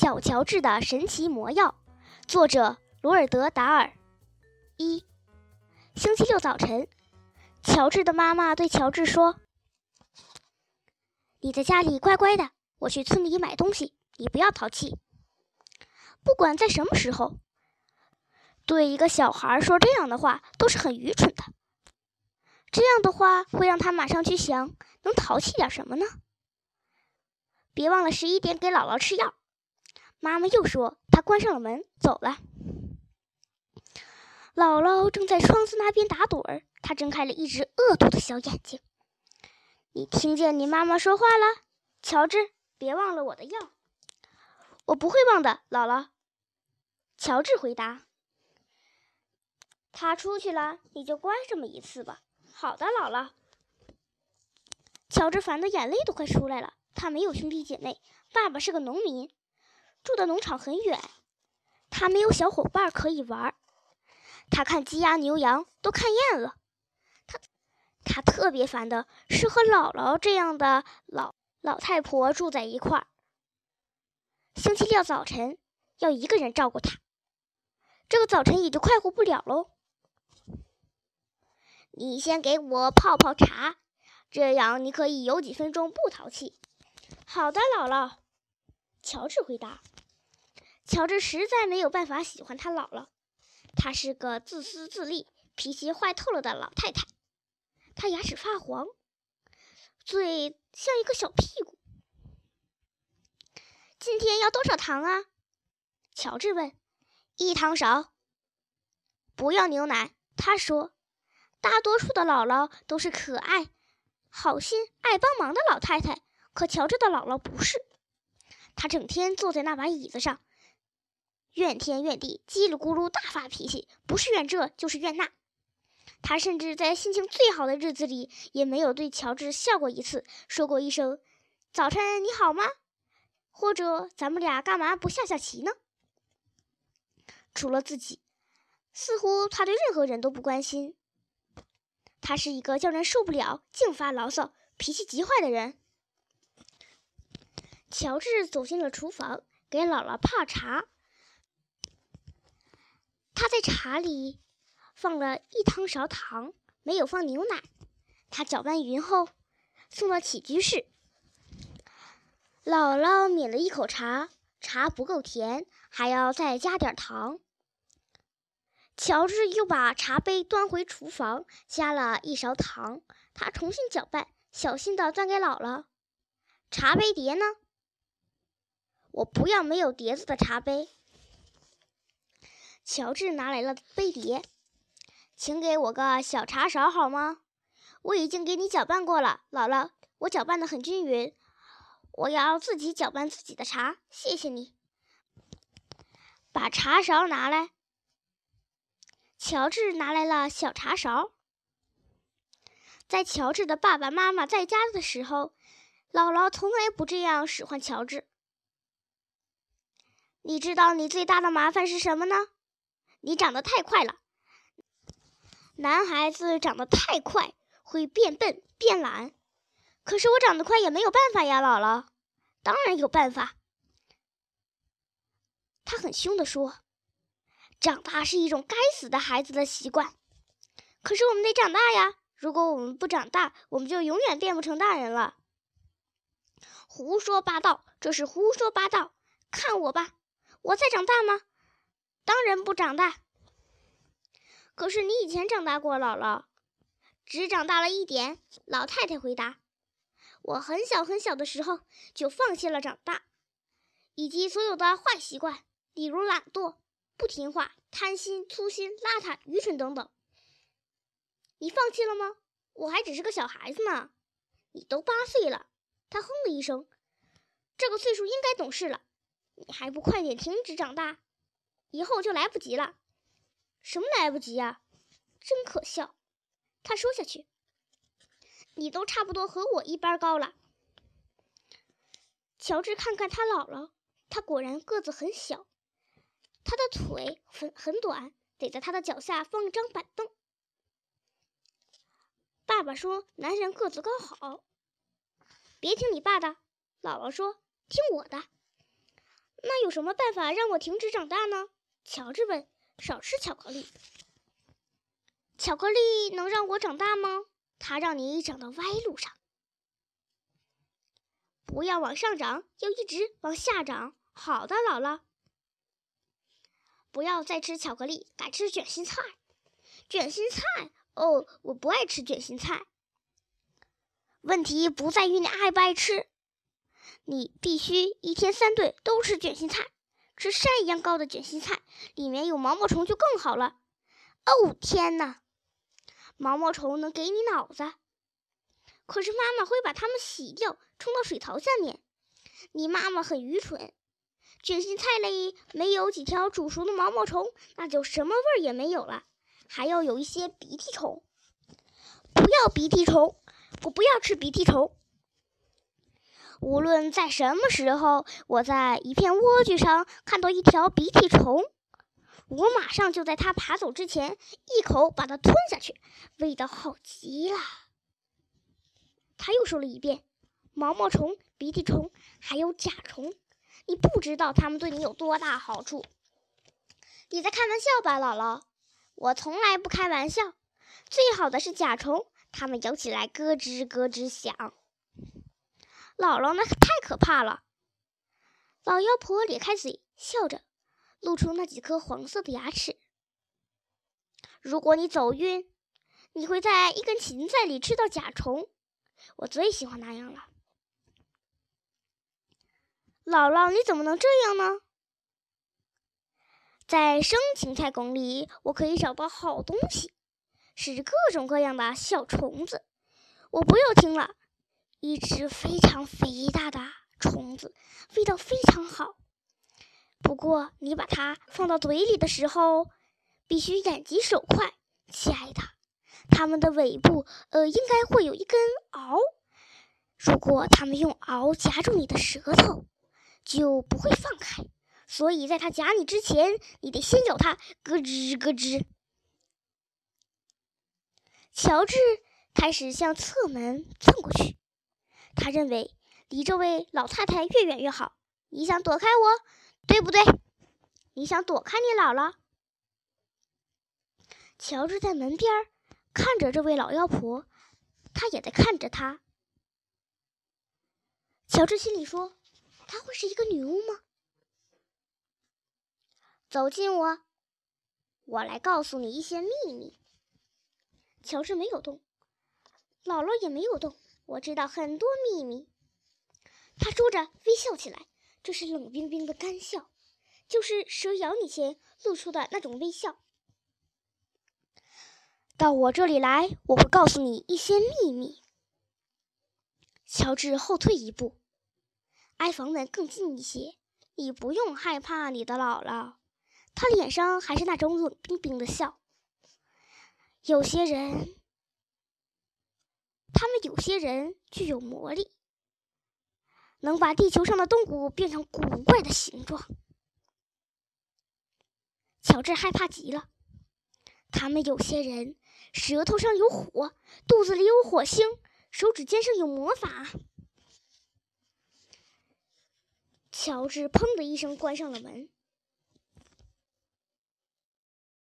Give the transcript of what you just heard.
小乔治的神奇魔药，作者罗尔德·达尔。一星期六早晨，乔治的妈妈对乔治说：“你在家里乖乖的，我去村里买东西，你不要淘气。不管在什么时候，对一个小孩说这样的话都是很愚蠢的。这样的话会让他马上去想，能淘气点什么呢？别忘了十一点给姥姥吃药。”妈妈又说：“她关上了门，走了。”姥姥正在窗子那边打盹儿，她睁开了一只恶毒的小眼睛。“你听见你妈妈说话了，乔治？别忘了我的药。”“我不会忘的，姥姥。”乔治回答。“他出去了，你就乖这么一次吧。”“好的，姥姥。”乔治烦得眼泪都快出来了。他没有兄弟姐妹，爸爸是个农民。住的农场很远，他没有小伙伴可以玩。他看鸡鸭牛羊都看厌了。他他特别烦的是和姥姥这样的老老太婆住在一块儿。星期六早晨要一个人照顾他，这个早晨也就快活不了喽。你先给我泡泡茶，这样你可以有几分钟不淘气。好的，姥姥。乔治回答：“乔治实在没有办法喜欢他姥姥，她是个自私自利、脾气坏透了的老太太。她牙齿发黄，嘴像一个小屁股。今天要多少糖啊？”乔治问。“一汤勺。”不要牛奶。他说：“大多数的姥姥都是可爱、好心、爱帮忙的老太太，可乔治的姥姥不是。”他整天坐在那把椅子上，怨天怨地，叽里咕噜大发脾气，不是怨这就是怨那。他甚至在心情最好的日子里，也没有对乔治笑过一次，说过一声“早晨你好吗”，或者“咱们俩干嘛不下下棋呢？”除了自己，似乎他对任何人都不关心。他是一个叫人受不了、净发牢骚、脾气极坏的人。乔治走进了厨房，给姥姥泡茶。他在茶里放了一汤勺糖，没有放牛奶。他搅拌匀后，送到起居室。姥姥抿了一口茶，茶不够甜，还要再加点糖。乔治又把茶杯端回厨房，加了一勺糖。他重新搅拌，小心地端给姥姥。茶杯碟呢？我不要没有碟子的茶杯。乔治拿来了杯碟，请给我个小茶勺好吗？我已经给你搅拌过了，姥姥，我搅拌的很均匀。我要自己搅拌自己的茶，谢谢你。把茶勺拿来。乔治拿来了小茶勺。在乔治的爸爸妈妈在家的时候，姥姥从来不这样使唤乔治。你知道你最大的麻烦是什么呢？你长得太快了。男孩子长得太快会变笨变懒，可是我长得快也没有办法呀，姥姥。当然有办法。他很凶地说：“长大是一种该死的孩子的习惯。可是我们得长大呀！如果我们不长大，我们就永远变不成大人了。”胡说八道！这是胡说八道！看我吧！我在长大吗？当然不长大。可是你以前长大过，姥姥。只长大了一点。老太太回答：“我很小很小的时候就放弃了长大，以及所有的坏习惯，例如懒惰、不听话、贪心、粗心、邋遢、愚蠢等等。你放弃了吗？我还只是个小孩子呢。你都八岁了。”他哼了一声：“这个岁数应该懂事了。”你还不快点停止长大，以后就来不及了。什么来不及呀？真可笑！他说下去，你都差不多和我一般高了。乔治看看他姥姥，他果然个子很小，他的腿很很短，得在他的脚下放一张板凳。爸爸说：“男人个子高好。”别听你爸的，姥姥说：“听我的。”那有什么办法让我停止长大呢？乔治问。少吃巧克力。巧克力能让我长大吗？它让你长到歪路上。不要往上涨，要一直往下长。好的，姥姥。不要再吃巧克力，改吃卷心菜。卷心菜？哦，我不爱吃卷心菜。问题不在于你爱不爱吃。你必须一天三顿都吃卷心菜，是山一样高的卷心菜，里面有毛毛虫就更好了。哦天哪，毛毛虫能给你脑子，可是妈妈会把它们洗掉，冲到水槽下面。你妈妈很愚蠢。卷心菜里没有几条煮熟的毛毛虫，那就什么味儿也没有了。还要有一些鼻涕虫，不要鼻涕虫，我不要吃鼻涕虫。无论在什么时候，我在一片莴苣上看到一条鼻涕虫，我马上就在它爬走之前一口把它吞下去，味道好极了。他又说了一遍：毛毛虫、鼻涕虫，还有甲虫，你不知道它们对你有多大好处。你在开玩笑吧，姥姥？我从来不开玩笑。最好的是甲虫，它们咬起来咯吱咯吱响。姥姥，那可太可怕了！老妖婆咧开嘴，笑着，露出那几颗黄色的牙齿。如果你走运，你会在一根芹菜里吃到甲虫。我最喜欢那样了。姥姥，你怎么能这样呢？在生芹菜宫里，我可以找到好东西，是各种各样的小虫子。我不要听了。一只非常肥大的虫子，味道非常好。不过，你把它放到嘴里的时候，必须眼疾手快，亲爱的。它们的尾部，呃，应该会有一根螯。如果它们用螯夹住你的舌头，就不会放开。所以，在它夹你之前，你得先咬它，咯吱咯吱。乔治开始向侧门窜过去。他认为离这位老太太越远越好。你想躲开我，对不对？你想躲开你姥姥？乔治在门边看着这位老妖婆，他也在看着他。乔治心里说：“她会是一个女巫吗？”走近我，我来告诉你一些秘密。乔治没有动，姥姥也没有动。我知道很多秘密，他说着微笑起来，这是冷冰冰的干笑，就是蛇咬你前露出的那种微笑。到我这里来，我会告诉你一些秘密。乔治后退一步，挨房门更近一些。你不用害怕你的姥姥，她脸上还是那种冷冰冰的笑。有些人。他们有些人具有魔力，能把地球上的动物变成古怪的形状。乔治害怕极了。他们有些人舌头上有火，肚子里有火星，手指尖上有魔法。乔治砰的一声关上了门。